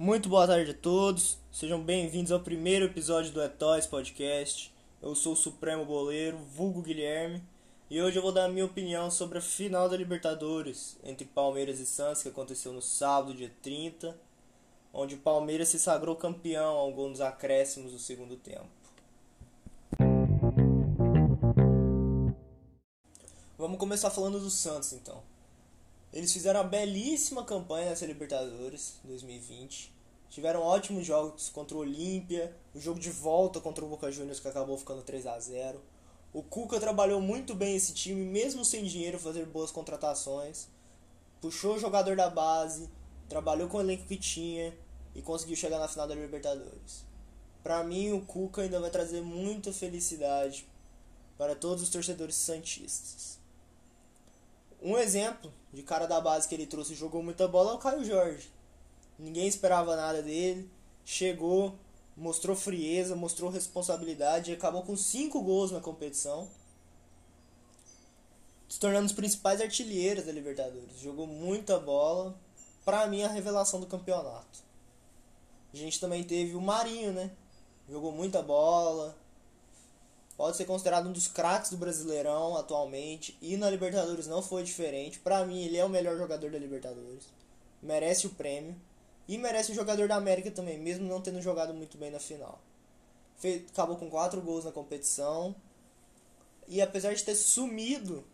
Muito boa tarde a todos, sejam bem-vindos ao primeiro episódio do Etóis Podcast. Eu sou o Supremo Boleiro, vulgo Guilherme, e hoje eu vou dar a minha opinião sobre a final da Libertadores entre Palmeiras e Santos, que aconteceu no sábado, dia 30, onde o Palmeiras se sagrou campeão ao gol nos acréscimos do segundo tempo. Vamos começar falando do Santos então. Eles fizeram uma belíssima campanha nessa Libertadores 2020. Tiveram ótimos jogos contra o Olímpia, o jogo de volta contra o Boca Juniors que acabou ficando 3 a 0. O Cuca trabalhou muito bem esse time, mesmo sem dinheiro, fazer boas contratações. Puxou o jogador da base, trabalhou com o elenco que tinha e conseguiu chegar na final da Libertadores. Para mim, o Cuca ainda vai trazer muita felicidade para todos os torcedores santistas. Um exemplo de cara da base que ele trouxe e jogou muita bola é o Caio Jorge. Ninguém esperava nada dele. Chegou, mostrou frieza, mostrou responsabilidade e acabou com cinco gols na competição. Se tornando os principais artilheiros da Libertadores. Jogou muita bola. Pra mim, a revelação do campeonato. A gente também teve o Marinho, né? Jogou muita bola, pode ser considerado um dos craques do Brasileirão atualmente e na Libertadores não foi diferente. Para mim, ele é o melhor jogador da Libertadores. Merece o prêmio e merece o jogador da América também, mesmo não tendo jogado muito bem na final. Fez, acabou com quatro gols na competição e apesar de ter sumido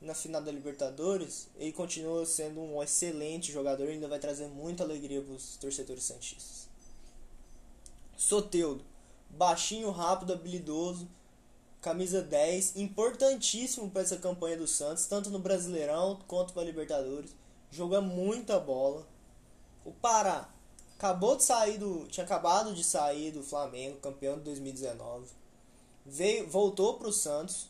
na final da Libertadores, ele continua sendo um excelente jogador e ainda vai trazer muita alegria para os torcedores santistas. Soteudo baixinho, rápido, habilidoso, camisa 10, importantíssimo para essa campanha do Santos, tanto no Brasileirão quanto para Libertadores. Joga muita bola. O Pará acabou de sair do, tinha acabado de sair do Flamengo, campeão de 2019. Veio, voltou para o Santos,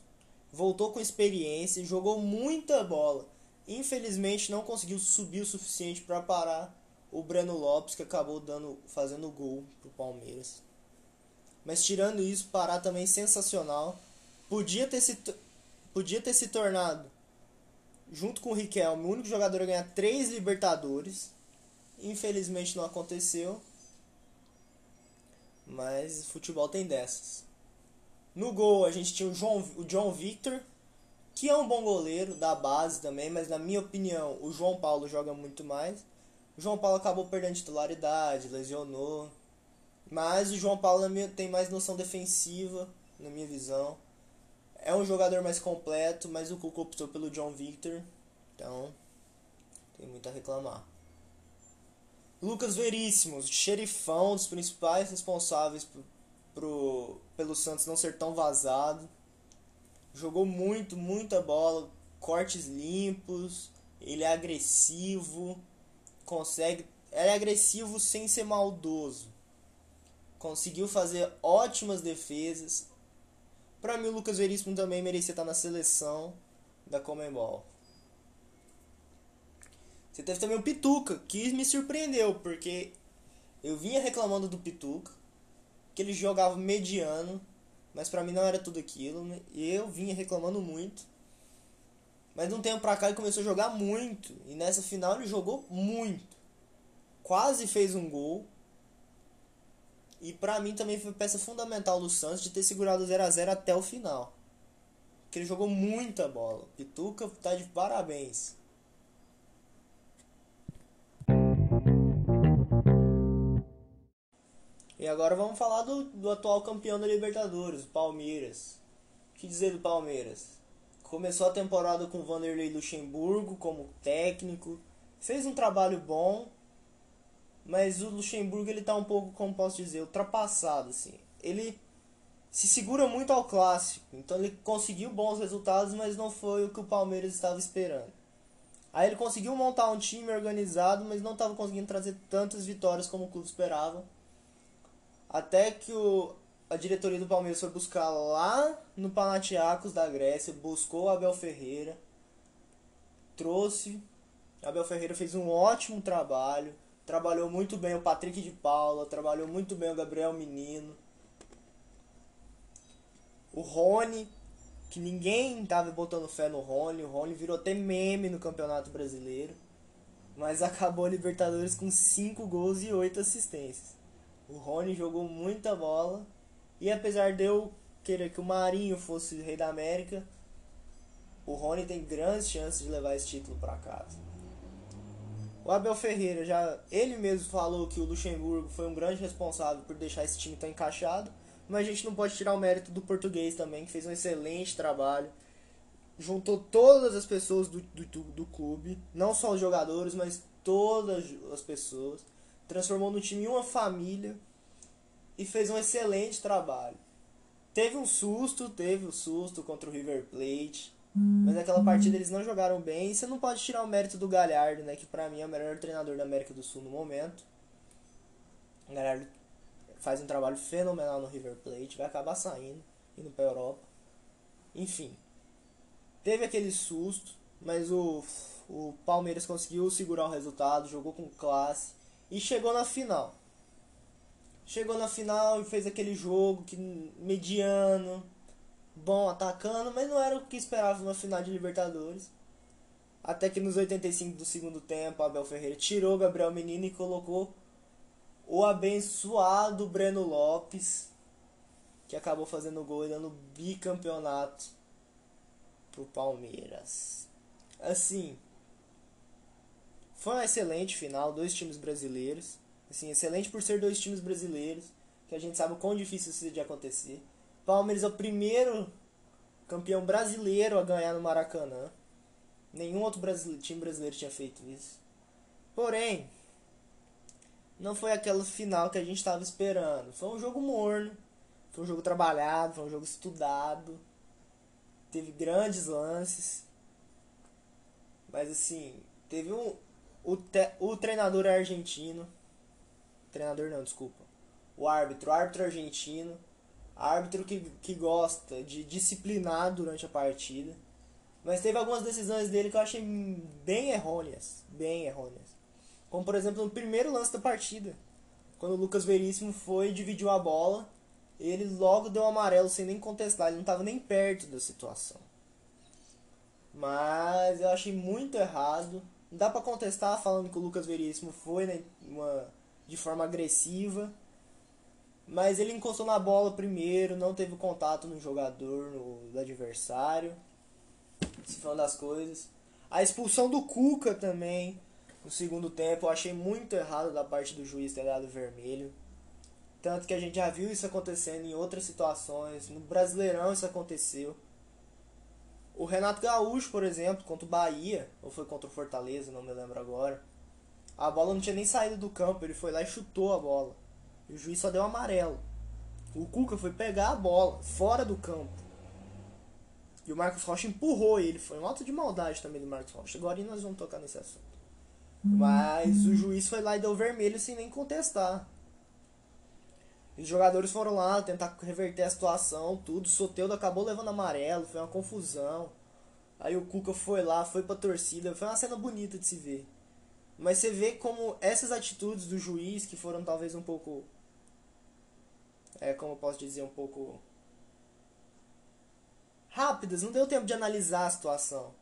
voltou com experiência, jogou muita bola. Infelizmente não conseguiu subir o suficiente para parar o Breno Lopes que acabou dando fazendo gol pro Palmeiras. Mas tirando isso, Pará também sensacional. Podia ter se, podia ter se tornado, junto com o Riquelme, o único jogador a ganhar três Libertadores. Infelizmente não aconteceu. Mas futebol tem dessas. No gol a gente tinha o, João, o John Victor, que é um bom goleiro da base também, mas na minha opinião o João Paulo joga muito mais. O João Paulo acabou perdendo titularidade, lesionou. Mas o João Paulo tem mais noção defensiva, na minha visão. É um jogador mais completo, mas o Cuca optou pelo John Victor. Então, tem muito a reclamar. Lucas Veríssimo, xerifão dos principais responsáveis pro, pro, pelo Santos não ser tão vazado. Jogou muito, muita bola, cortes limpos, ele é agressivo, consegue. Ele é agressivo sem ser maldoso conseguiu fazer ótimas defesas. Para mim, o Lucas Veríssimo também merecia estar na seleção da Comembol. Você teve também o Pituca, que me surpreendeu, porque eu vinha reclamando do Pituca, que ele jogava mediano, mas para mim não era tudo aquilo, né? e eu vinha reclamando muito. Mas de um tempo pra cá ele começou a jogar muito, e nessa final ele jogou muito. Quase fez um gol, e para mim também foi peça fundamental do Santos de ter segurado o 0 a 0 até o final. Porque ele jogou muita bola. Pituca tá de parabéns. E agora vamos falar do, do atual campeão da Libertadores, o Palmeiras. O que dizer do Palmeiras? Começou a temporada com Vanderlei Luxemburgo como técnico, fez um trabalho bom, mas o Luxemburgo ele tá um pouco, como posso dizer, ultrapassado assim. Ele se segura muito ao clássico, então ele conseguiu bons resultados, mas não foi o que o Palmeiras estava esperando. Aí ele conseguiu montar um time organizado, mas não estava conseguindo trazer tantas vitórias como o clube esperava. Até que o, a diretoria do Palmeiras foi buscar lá no Panathinaikos da Grécia, buscou o Abel Ferreira, trouxe. Abel Ferreira fez um ótimo trabalho Trabalhou muito bem o Patrick de Paula, trabalhou muito bem o Gabriel Menino. O Rony, que ninguém tava botando fé no Rony, o Rony virou até meme no Campeonato Brasileiro. mas acabou a Libertadores com 5 gols e 8 assistências. O Rony jogou muita bola e apesar de eu querer que o Marinho fosse rei da América, o Rony tem grandes chances de levar esse título para casa. O Abel Ferreira já ele mesmo falou que o Luxemburgo foi um grande responsável por deixar esse time tão encaixado, mas a gente não pode tirar o mérito do português também, que fez um excelente trabalho. Juntou todas as pessoas do, do, do clube, não só os jogadores, mas todas as pessoas. Transformou no time uma família e fez um excelente trabalho. Teve um susto, teve um susto contra o River Plate, mas naquela partida eles não jogaram bem. E você não pode tirar o mérito do Galhardo, né? Que pra mim é o melhor treinador da América do Sul no momento. O Galhardo faz um trabalho fenomenal no River Plate, vai acabar saindo, indo pra Europa. Enfim, teve aquele susto, mas o, o Palmeiras conseguiu segurar o resultado, jogou com classe e chegou na final. Chegou na final e fez aquele jogo que mediano, bom atacando, mas não era o que esperava uma final de Libertadores. Até que nos 85 do segundo tempo, Abel Ferreira tirou Gabriel Menino e colocou o abençoado Breno Lopes, que acabou fazendo gol e dando bicampeonato pro Palmeiras. Assim, foi uma excelente final, dois times brasileiros. Assim, excelente por ser dois times brasileiros, que a gente sabe o quão difícil isso de acontecer. Palmeiras é o primeiro campeão brasileiro a ganhar no Maracanã. Nenhum outro brasileiro, time brasileiro tinha feito isso. Porém, não foi aquela final que a gente estava esperando. Foi um jogo morno, foi um jogo trabalhado, foi um jogo estudado. Teve grandes lances. Mas assim, teve um. O, te, o treinador argentino. Treinador não, desculpa. O árbitro, o árbitro argentino árbitro que, que gosta de disciplinar durante a partida. Mas teve algumas decisões dele que eu achei bem errôneas. Bem errôneas. Como por exemplo no primeiro lance da partida. Quando o Lucas Veríssimo foi e dividiu a bola. Ele logo deu amarelo sem nem contestar. Ele não estava nem perto da situação. Mas eu achei muito errado. Não dá para contestar falando que o Lucas Veríssimo foi né, uma, de forma agressiva. Mas ele encostou na bola primeiro, não teve contato no jogador, no adversário. Isso foi uma das coisas. A expulsão do Cuca também, no segundo tempo, eu achei muito errado da parte do juiz ter dado vermelho. Tanto que a gente já viu isso acontecendo em outras situações. No Brasileirão isso aconteceu. O Renato Gaúcho, por exemplo, contra o Bahia, ou foi contra o Fortaleza, não me lembro agora. A bola não tinha nem saído do campo, ele foi lá e chutou a bola. E o juiz só deu amarelo. O Cuca foi pegar a bola fora do campo. E o Marcos Rocha empurrou ele. Foi um ato de maldade também do Marcos Rocha. Agora nós vamos tocar nesse assunto. Mas o juiz foi lá e deu vermelho sem nem contestar. Os jogadores foram lá tentar reverter a situação, tudo. O Soteudo acabou levando amarelo, foi uma confusão. Aí o Cuca foi lá, foi pra torcida. Foi uma cena bonita de se ver. Mas você vê como essas atitudes do juiz, que foram talvez um pouco é, como eu posso dizer, um pouco rápidas, não deu tempo de analisar a situação.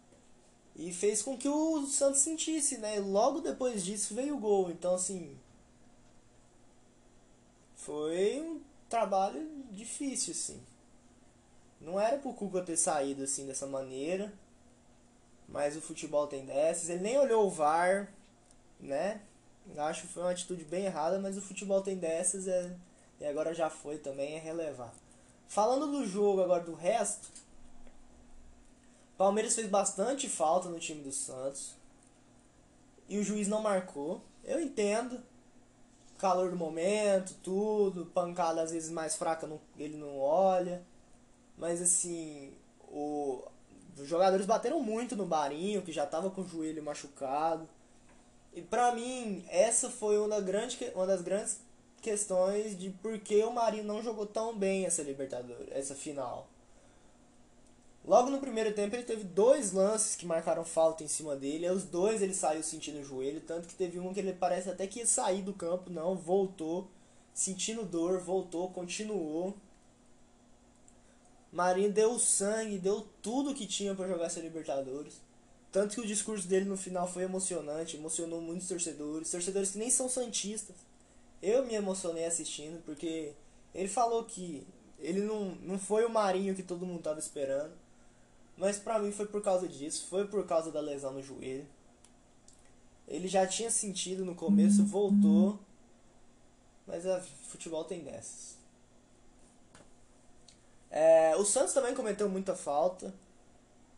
E fez com que o Santos sentisse, né? Logo depois disso veio o gol. Então, assim. Foi um trabalho difícil, assim. Não era pro Cuca ter saído assim dessa maneira. Mas o futebol tem dessas. Ele nem olhou o VAR, né? Acho que foi uma atitude bem errada, mas o futebol tem dessas. É e agora já foi também, é relevar. Falando do jogo agora do resto, Palmeiras fez bastante falta no time do Santos. E o juiz não marcou. Eu entendo. Calor do momento, tudo. Pancada às vezes mais fraca, ele não olha. Mas assim, o, os jogadores bateram muito no Barinho, que já estava com o joelho machucado. E pra mim, essa foi uma, grande, uma das grandes questões de por que o Marinho não jogou tão bem essa Libertadores, essa final. Logo no primeiro tempo ele teve dois lances que marcaram falta em cima dele, os dois ele saiu sentindo o joelho, tanto que teve um que ele parece até que ia sair do campo, não, voltou, sentindo dor, voltou, continuou. Marinho deu sangue, deu tudo que tinha para jogar essa Libertadores. Tanto que o discurso dele no final foi emocionante, emocionou muitos torcedores, torcedores que nem são santistas. Eu me emocionei assistindo, porque ele falou que ele não, não foi o Marinho que todo mundo tava esperando. Mas pra mim foi por causa disso, foi por causa da lesão no joelho. Ele já tinha sentido no começo, voltou. Mas a futebol tem dessas. É, o Santos também cometeu muita falta.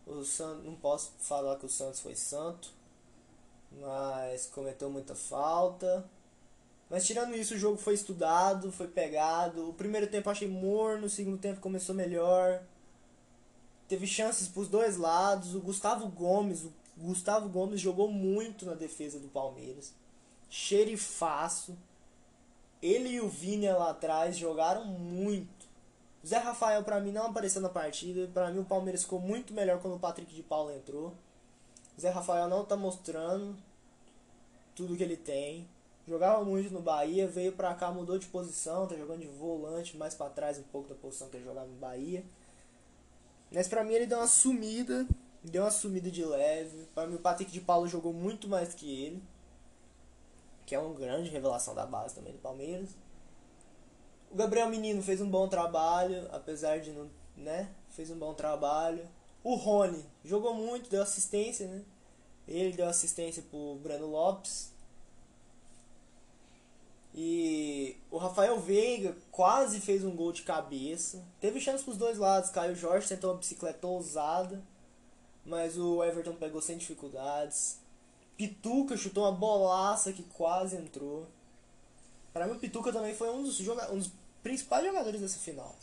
O Santos, não posso falar que o Santos foi santo, mas cometeu muita falta. Mas tirando isso, o jogo foi estudado, foi pegado. O primeiro tempo achei morno, o segundo tempo começou melhor. Teve chances pros dois lados. O Gustavo Gomes, o Gustavo Gomes jogou muito na defesa do Palmeiras. Xerifaço. Ele e o Vini lá atrás jogaram muito. O Zé Rafael para mim não apareceu na partida. Para mim o Palmeiras ficou muito melhor quando o Patrick de Paula entrou. O Zé Rafael não tá mostrando tudo que ele tem. Jogava muito no Bahia, veio pra cá, mudou de posição, tá jogando de volante, mais para trás um pouco da posição que ele jogava no Bahia. Mas pra mim ele deu uma sumida, deu uma sumida de leve. Para mim o Patrick de Paulo jogou muito mais que ele, que é uma grande revelação da base também do Palmeiras. O Gabriel Menino fez um bom trabalho, apesar de não, né, fez um bom trabalho. O Rony jogou muito, deu assistência, né? Ele deu assistência pro Breno Lopes. E o Rafael Veiga quase fez um gol de cabeça. Teve chance pros dois lados. Caio Jorge tentou uma bicicleta ousada. Mas o Everton pegou sem dificuldades. Pituca chutou uma bolaça que quase entrou. Para mim o Pituca também foi um dos, joga um dos principais jogadores dessa final.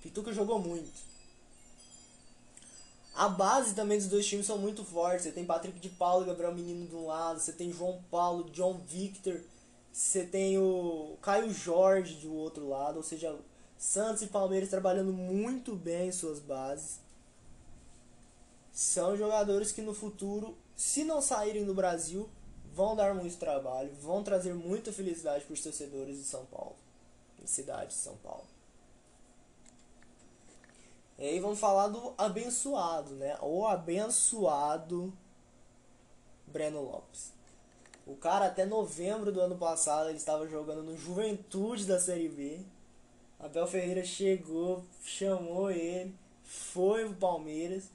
Pituca jogou muito. A base também dos dois times são muito fortes. Você tem Patrick de Paulo e Gabriel Menino de um lado. Você tem João Paulo, John Victor você tem o Caio Jorge do outro lado, ou seja, Santos e Palmeiras trabalhando muito bem em suas bases. São jogadores que no futuro, se não saírem do Brasil, vão dar muito trabalho, vão trazer muita felicidade para os torcedores de São Paulo, da cidade de São Paulo. E aí vamos falar do abençoado, né? O abençoado Breno Lopes. O cara até novembro do ano passado ele estava jogando no Juventude da Série B. Abel Ferreira chegou, chamou ele, foi pro Palmeiras.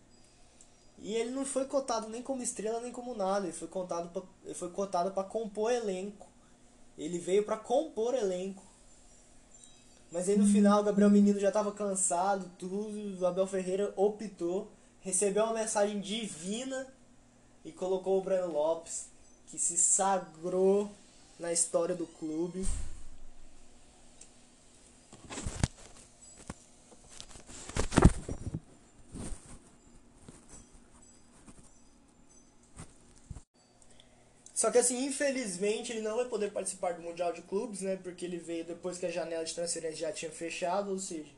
E ele não foi cotado nem como estrela nem como nada, ele foi cotado pra, ele foi cotado para compor elenco. Ele veio para compor elenco. Mas aí no final o Gabriel Menino já estava cansado, tudo, o Abel Ferreira optou, recebeu uma mensagem divina e colocou o Breno Lopes que se sagrou na história do clube. Só que assim, infelizmente, ele não vai poder participar do Mundial de Clubes, né? Porque ele veio depois que a janela de transferência já tinha fechado, ou seja,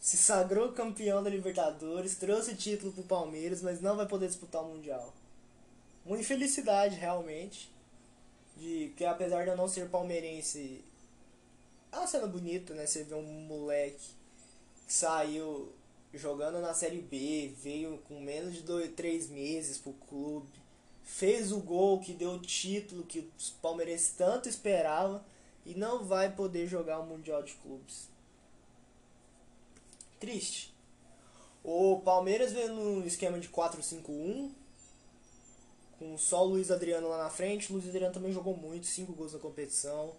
se sagrou campeão da Libertadores, trouxe título pro Palmeiras, mas não vai poder disputar o Mundial uma infelicidade realmente. De que apesar de eu não ser palmeirense, é uma cena bonita, né? Você vê um moleque que saiu jogando na Série B, veio com menos de dois, três meses pro clube, fez o gol que deu o título que os palmeirenses tanto esperavam e não vai poder jogar o Mundial de Clubes. Triste. O Palmeiras veio no esquema de 4-5-1, com só o Luiz Adriano lá na frente. O Luiz Adriano também jogou muito, 5 gols na competição.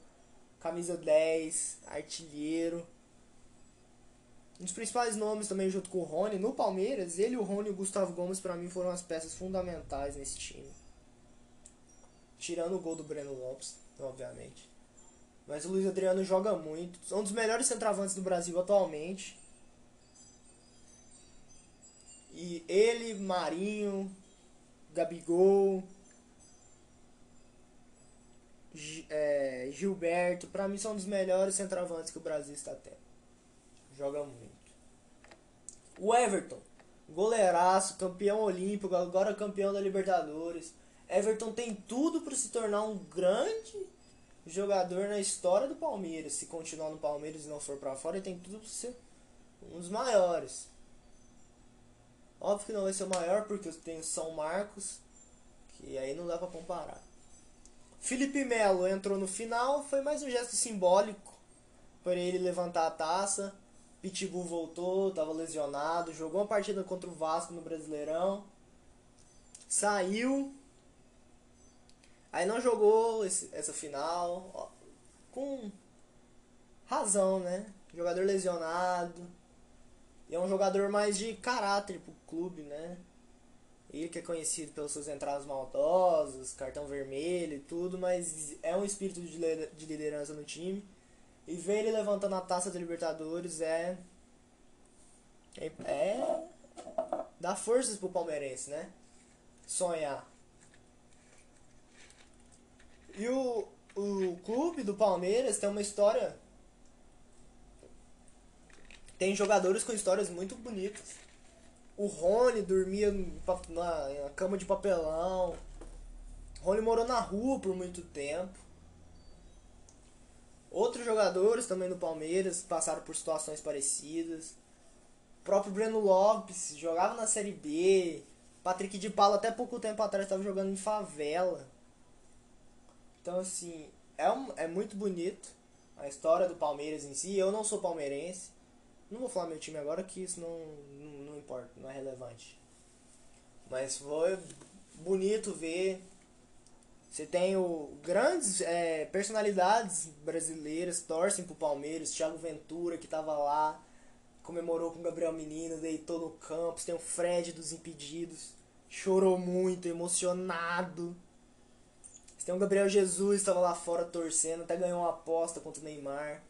Camisa 10, artilheiro. Um dos principais nomes também junto com o Rony no Palmeiras, ele, o Rony e o Gustavo Gomes para mim foram as peças fundamentais nesse time. Tirando o gol do Breno Lopes, obviamente. Mas o Luiz Adriano joga muito. É um dos melhores centravantes do Brasil atualmente. E ele, Marinho, Gabigol, é, Gilberto, para mim são dos melhores centroavantes que o Brasil está tendo. Joga muito. O Everton, goleiraço, campeão olímpico, agora campeão da Libertadores. Everton tem tudo para se tornar um grande jogador na história do Palmeiras. Se continuar no Palmeiras e não for para fora, ele tem tudo para ser um dos maiores. Óbvio que não vai ser o maior, porque eu tenho São Marcos, Que aí não dá pra comparar. Felipe Melo entrou no final, foi mais um gesto simbólico para ele levantar a taça. Pitbull voltou, estava lesionado, jogou uma partida contra o Vasco no Brasileirão. Saiu. Aí não jogou esse, essa final. Ó, com razão, né? Jogador lesionado. E é um jogador mais de caráter pro clube, né? Ele que é conhecido pelas suas entradas maldosas, cartão vermelho e tudo, mas é um espírito de liderança no time. E ver ele levantando a taça da Libertadores é. É. é dá forças pro palmeirense, né? Sonhar. E o, o clube do Palmeiras tem uma história. Tem jogadores com histórias muito bonitas. O Rony dormia na, na cama de papelão. O Rony morou na rua por muito tempo. Outros jogadores também do Palmeiras passaram por situações parecidas. O próprio Breno Lopes jogava na Série B. Patrick de Paula até pouco tempo atrás estava jogando em favela. Então assim, é, um, é muito bonito a história do Palmeiras em si. Eu não sou palmeirense. Não vou falar meu time agora que isso não, não, não importa, não é relevante. Mas foi bonito ver você tem o, grandes é, personalidades brasileiras torcem pro Palmeiras, Thiago Ventura que tava lá, comemorou com o Gabriel Menino, deitou no campo. Tem o Fred dos Impedidos, chorou muito, emocionado. Você tem o Gabriel Jesus, estava lá fora torcendo, até ganhou uma aposta contra o Neymar.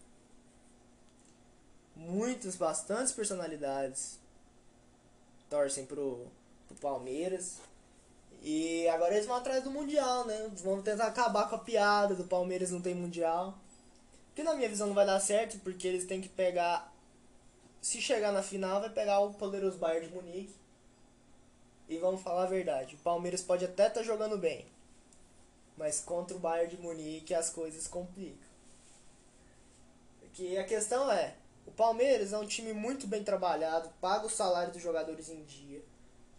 Muitas, bastantes personalidades torcem pro, pro Palmeiras. E agora eles vão atrás do Mundial, né? Vão tentar acabar com a piada do Palmeiras não tem Mundial. Que na minha visão não vai dar certo, porque eles têm que pegar. Se chegar na final, vai pegar o poderoso Bayern de Munique. E vamos falar a verdade: o Palmeiras pode até estar tá jogando bem, mas contra o Bayern de Munique as coisas complicam. Porque a questão é: o Palmeiras é um time muito bem trabalhado, paga o salário dos jogadores em dia,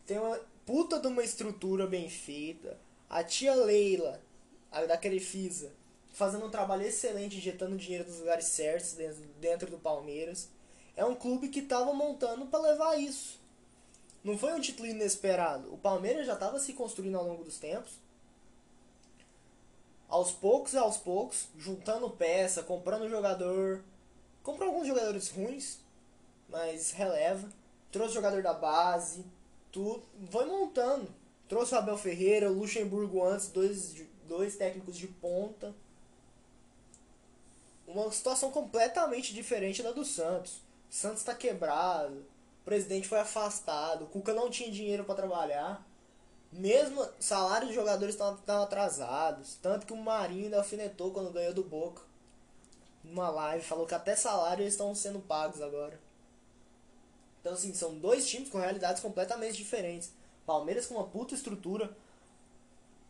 tem uma puta de uma estrutura bem feita. A tia Leila, a da Crefisa, fazendo um trabalho excelente, injetando dinheiro nos lugares certos dentro, dentro do Palmeiras. É um clube que estava montando para levar isso. Não foi um título inesperado. O Palmeiras já estava se construindo ao longo dos tempos. Aos poucos e aos poucos, juntando peça, comprando jogador. Comprou alguns jogadores ruins, mas releva. Trouxe jogador da base tu vai montando. Trouxe o Abel Ferreira, o Luxemburgo antes, dois, dois técnicos de ponta. Uma situação completamente diferente da do Santos. Santos está quebrado, o presidente foi afastado, o Cuca não tinha dinheiro para trabalhar. Mesmo salário dos jogadores estavam atrasados. Tanto que o Marinho ainda alfinetou quando ganhou do Boca. Numa live, falou que até salário eles estão sendo pagos agora. Então, assim, são dois times com realidades completamente diferentes. Palmeiras com uma puta estrutura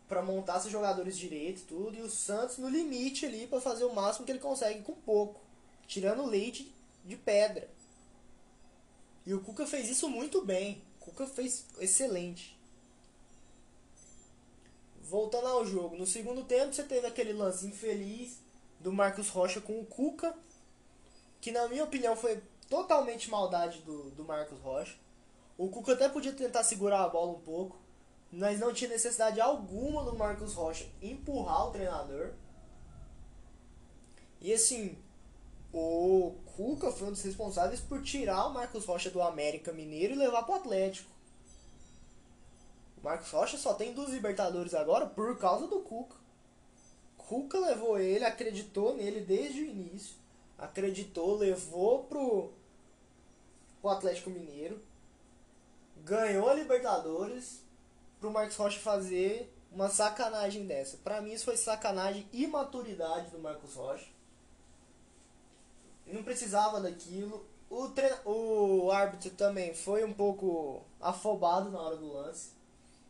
para montar seus jogadores direito tudo. E o Santos no limite ali para fazer o máximo que ele consegue com pouco. Tirando leite de pedra. E o Cuca fez isso muito bem. O Cuca fez excelente. Voltando ao jogo, no segundo tempo você teve aquele lance infeliz do Marcos Rocha com o Cuca, que na minha opinião foi totalmente maldade do, do Marcos Rocha. O Cuca até podia tentar segurar a bola um pouco, mas não tinha necessidade alguma do Marcos Rocha empurrar o treinador. E assim, o Cuca foi um dos responsáveis por tirar o Marcos Rocha do América Mineiro e levar pro Atlético. O Marcos Rocha só tem duas Libertadores agora por causa do Cuca. Cuca levou ele, acreditou nele desde o início. Acreditou, levou pro o Atlético Mineiro, ganhou a Libertadores pro Marcos Rocha fazer uma sacanagem dessa. Para mim isso foi sacanagem e maturidade do Marcos Rocha. Não precisava daquilo. O, tre... o árbitro também foi um pouco afobado na hora do lance.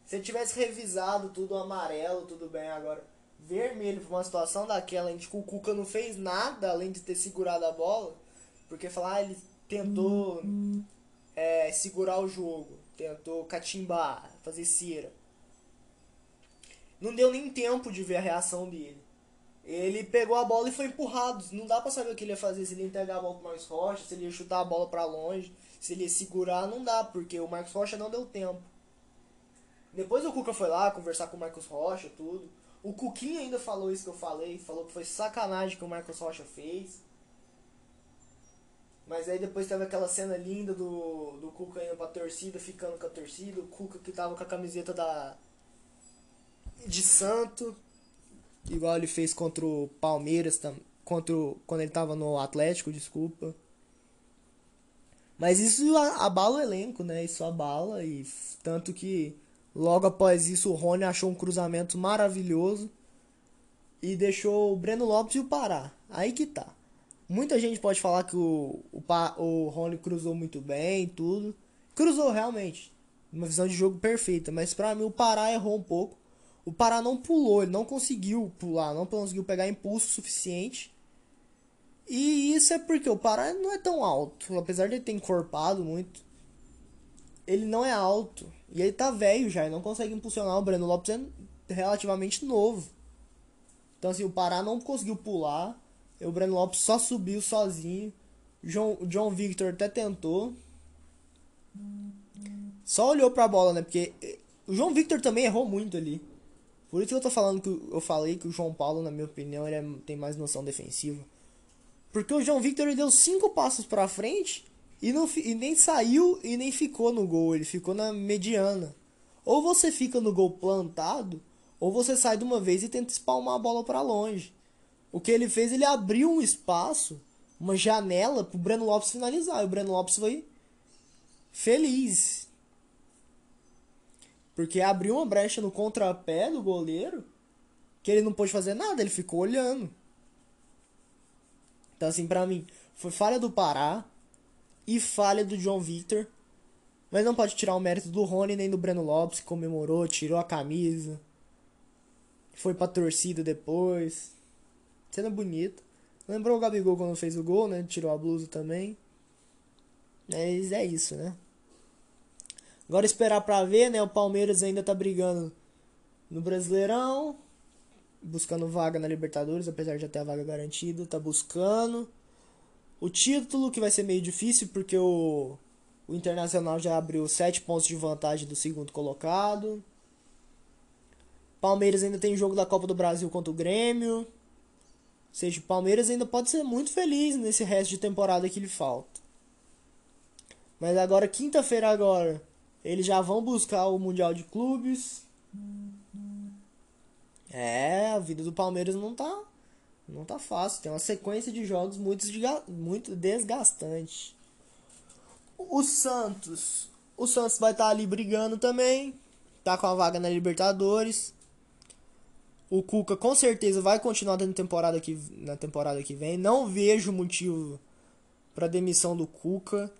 Se ele tivesse revisado tudo amarelo, tudo bem, agora vermelho pra uma situação daquela em que o Cuca não fez nada além de ter segurado a bola, porque falar, ah, ele tentou é, segurar o jogo, tentou catimbar, fazer cera. Não deu nem tempo de ver a reação dele. Ele pegou a bola e foi empurrado. Não dá pra saber o que ele ia fazer, se ele ia entregar a bola pro Marcos Rocha, se ele ia chutar a bola para longe, se ele ia segurar, não dá, porque o Marcos Rocha não deu tempo. Depois o Cuca foi lá conversar com o Marcos Rocha, tudo. O Cuquinha ainda falou isso que eu falei, falou que foi sacanagem que o Marcos Rocha fez. Mas aí depois teve aquela cena linda do, do Cuca indo pra torcida, ficando com a torcida, o Cuca que tava com a camiseta da. de santo. Igual ele fez contra o Palmeiras, contra o, quando ele tava no Atlético, desculpa. Mas isso abala o elenco, né? Isso abala e tanto que logo após isso o Rony achou um cruzamento maravilhoso e deixou o Breno Lopes e o Pará. Aí que tá. Muita gente pode falar que o, o, o Rony cruzou muito bem tudo. Cruzou realmente. Uma visão de jogo perfeita. Mas para mim o Pará errou um pouco. O Pará não pulou, ele não conseguiu pular, não conseguiu pegar impulso suficiente. E isso é porque o Pará não é tão alto. Apesar de ele ter encorpado muito. Ele não é alto. E ele tá velho já, ele não consegue impulsionar. O Breno Lopes é relativamente novo. Então assim, o Pará não conseguiu pular. O Breno Lopes só subiu sozinho. O John Victor até tentou. Só olhou pra bola, né? Porque eh, o João Victor também errou muito ali. Por isso que eu tô falando que eu falei que o João Paulo, na minha opinião, ele é, tem mais noção defensiva. Porque o João Victor ele deu cinco passos para frente e, não, e nem saiu e nem ficou no gol. Ele ficou na mediana. Ou você fica no gol plantado, ou você sai de uma vez e tenta espalmar a bola para longe. O que ele fez, ele abriu um espaço, uma janela pro Breno Lopes finalizar. E o Breno Lopes foi feliz. Porque abriu uma brecha no contrapé do goleiro que ele não pôde fazer nada, ele ficou olhando. Então, assim, pra mim, foi falha do Pará e falha do John Victor. Mas não pode tirar o mérito do Rony nem do Breno Lopes, que comemorou, tirou a camisa. Foi pra torcida depois. Cena bonita. Lembrou o Gabigol quando fez o gol, né? Tirou a blusa também. Mas é isso, né? Agora esperar pra ver, né? O Palmeiras ainda tá brigando no Brasileirão. Buscando vaga na Libertadores, apesar de já ter a vaga garantida. Tá buscando. O título, que vai ser meio difícil, porque o, o Internacional já abriu 7 pontos de vantagem do segundo colocado. Palmeiras ainda tem jogo da Copa do Brasil contra o Grêmio seja, o Palmeiras ainda pode ser muito feliz nesse resto de temporada que lhe falta. Mas agora, quinta-feira agora, eles já vão buscar o Mundial de Clubes. É, a vida do Palmeiras não tá não tá fácil. Tem uma sequência de jogos muito, muito desgastante. O Santos. O Santos vai estar tá ali brigando também. Tá com a vaga na Libertadores. O Cuca com certeza vai continuar dando temporada que, na temporada que vem. Não vejo motivo para demissão do Cuca.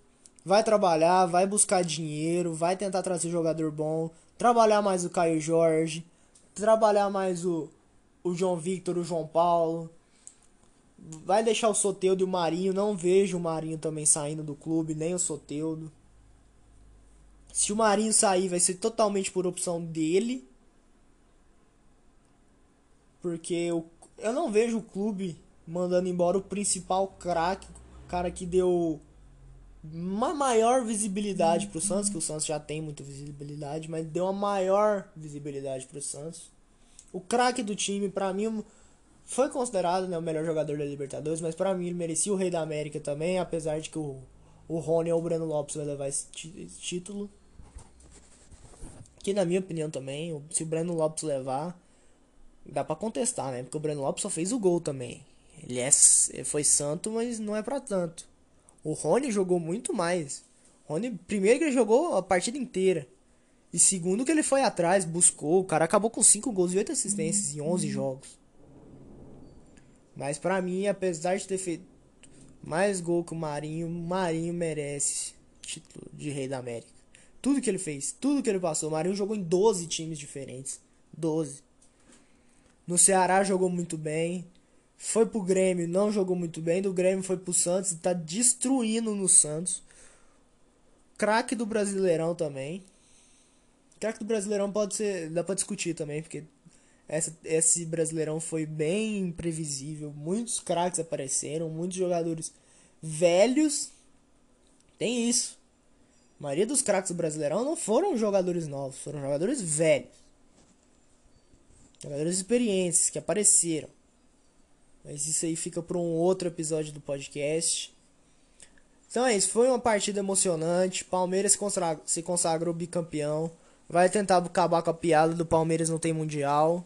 Vai trabalhar, vai buscar dinheiro, vai tentar trazer jogador bom, trabalhar mais o Caio Jorge, trabalhar mais o, o João Victor, o João Paulo. Vai deixar o Soteudo e o Marinho. Não vejo o Marinho também saindo do clube, nem o Soteudo. Se o Marinho sair, vai ser totalmente por opção dele porque eu, eu não vejo o clube mandando embora o principal craque, o cara que deu uma maior visibilidade pro Santos, que o Santos já tem muita visibilidade, mas deu uma maior visibilidade pro Santos. O craque do time, para mim, foi considerado né, o melhor jogador da Libertadores, mas para mim ele merecia o Rei da América também, apesar de que o, o Rony ou o Breno Lopes vai levar esse, esse título. Que na minha opinião também, se o Breno Lopes levar, dá para contestar, né? Porque o Breno Lopes só fez o gol também. Ele, é, foi santo, mas não é para tanto. O Rony jogou muito mais. O Rony, primeiro que ele jogou a partida inteira. E segundo que ele foi atrás, buscou. O cara acabou com 5 gols e 8 assistências em 11 jogos. Mas para mim, apesar de ter feito mais gol que o Marinho, Marinho merece título de Rei da América. Tudo que ele fez, tudo que ele passou. O Marinho jogou em 12 times diferentes. 12. No Ceará jogou muito bem. Foi pro Grêmio, não jogou muito bem. Do Grêmio foi pro Santos e tá destruindo no Santos. Craque do Brasileirão também. Craque do Brasileirão pode ser. dá pra discutir também, porque Essa, esse Brasileirão foi bem imprevisível. Muitos craques apareceram, muitos jogadores velhos. Tem isso. A maioria dos craques do Brasileirão não foram jogadores novos, foram jogadores velhos. Jogadores experientes que apareceram. Mas isso aí fica para um outro episódio do podcast. Então é isso, foi uma partida emocionante. Palmeiras se, consagrou, se consagrou bicampeão. Vai tentar acabar com a piada do Palmeiras não tem mundial.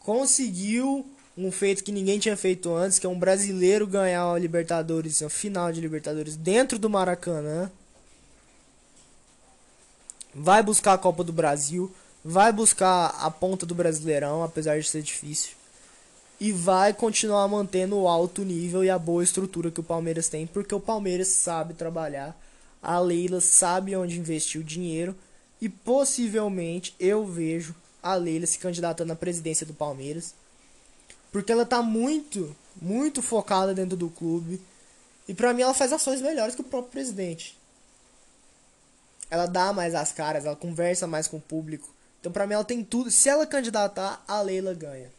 Conseguiu um feito que ninguém tinha feito antes, que é um brasileiro ganhar a Libertadores, a final de Libertadores dentro do Maracanã. Vai buscar a Copa do Brasil, vai buscar a ponta do Brasileirão, apesar de ser difícil. E vai continuar mantendo o alto nível e a boa estrutura que o Palmeiras tem, porque o Palmeiras sabe trabalhar. A Leila sabe onde investir o dinheiro e possivelmente eu vejo a Leila se candidatando à presidência do Palmeiras porque ela tá muito, muito focada dentro do clube. E pra mim ela faz ações melhores que o próprio presidente. Ela dá mais as caras, ela conversa mais com o público. Então pra mim ela tem tudo. Se ela candidatar, a Leila ganha.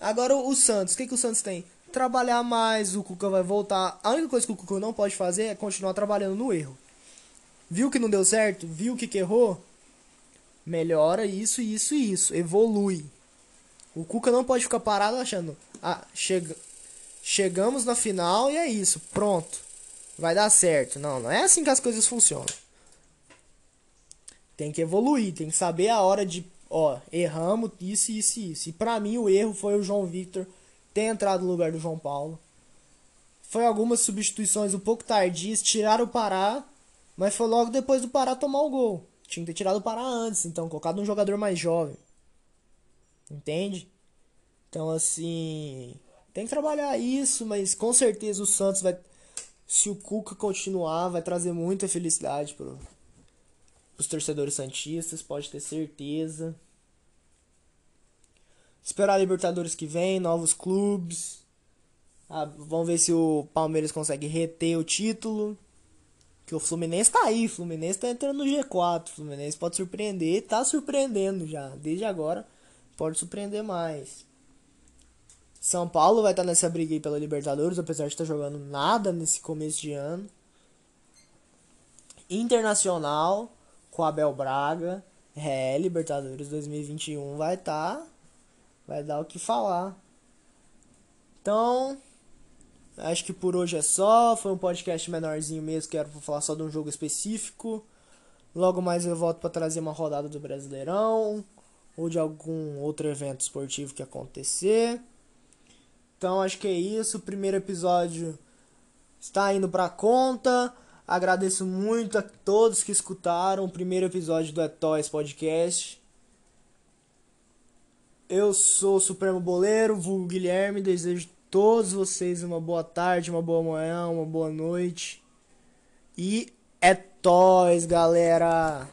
Agora o Santos, o que, que o Santos tem? Trabalhar mais, o Cuca vai voltar. A única coisa que o Cuca não pode fazer é continuar trabalhando no erro. Viu que não deu certo? Viu que, que errou? Melhora isso, isso e isso. Evolui. O Cuca não pode ficar parado achando, ah, chega, chegamos na final e é isso, pronto. Vai dar certo. Não, não é assim que as coisas funcionam. Tem que evoluir, tem que saber a hora de, ó, erramos isso, isso e isso. E para mim o erro foi o João Victor ter entrado no lugar do João Paulo. Foi algumas substituições um pouco tardias, tiraram o Pará, mas foi logo depois do Pará tomar o gol. Tinha que ter tirado o Pará antes, então, colocado um jogador mais jovem. Entende? Então, assim, tem que trabalhar isso, mas com certeza o Santos vai. Se o Cuca continuar, vai trazer muita felicidade para os torcedores santistas, pode ter certeza. Esperar a Libertadores que vem, novos clubes. Ah, vamos ver se o Palmeiras consegue reter o título. Que o Fluminense tá aí, o Fluminense tá entrando no G4. O Fluminense pode surpreender, tá surpreendendo já, desde agora pode surpreender mais. São Paulo vai estar nessa briga aí pela Libertadores, apesar de estar jogando nada nesse começo de ano. Internacional com Abel Braga, é, Libertadores 2021 vai estar, tá, vai dar o que falar. Então, acho que por hoje é só. Foi um podcast menorzinho mesmo, que era pra falar só de um jogo específico. Logo mais eu volto para trazer uma rodada do Brasileirão ou de algum outro evento esportivo que acontecer. Então acho que é isso. O primeiro episódio está indo para conta. Agradeço muito a todos que escutaram o primeiro episódio do Etoys Podcast. Eu sou o Supremo Boleiro, vulgo Guilherme. Desejo todos vocês uma boa tarde, uma boa manhã, uma boa noite. E é Toys, galera!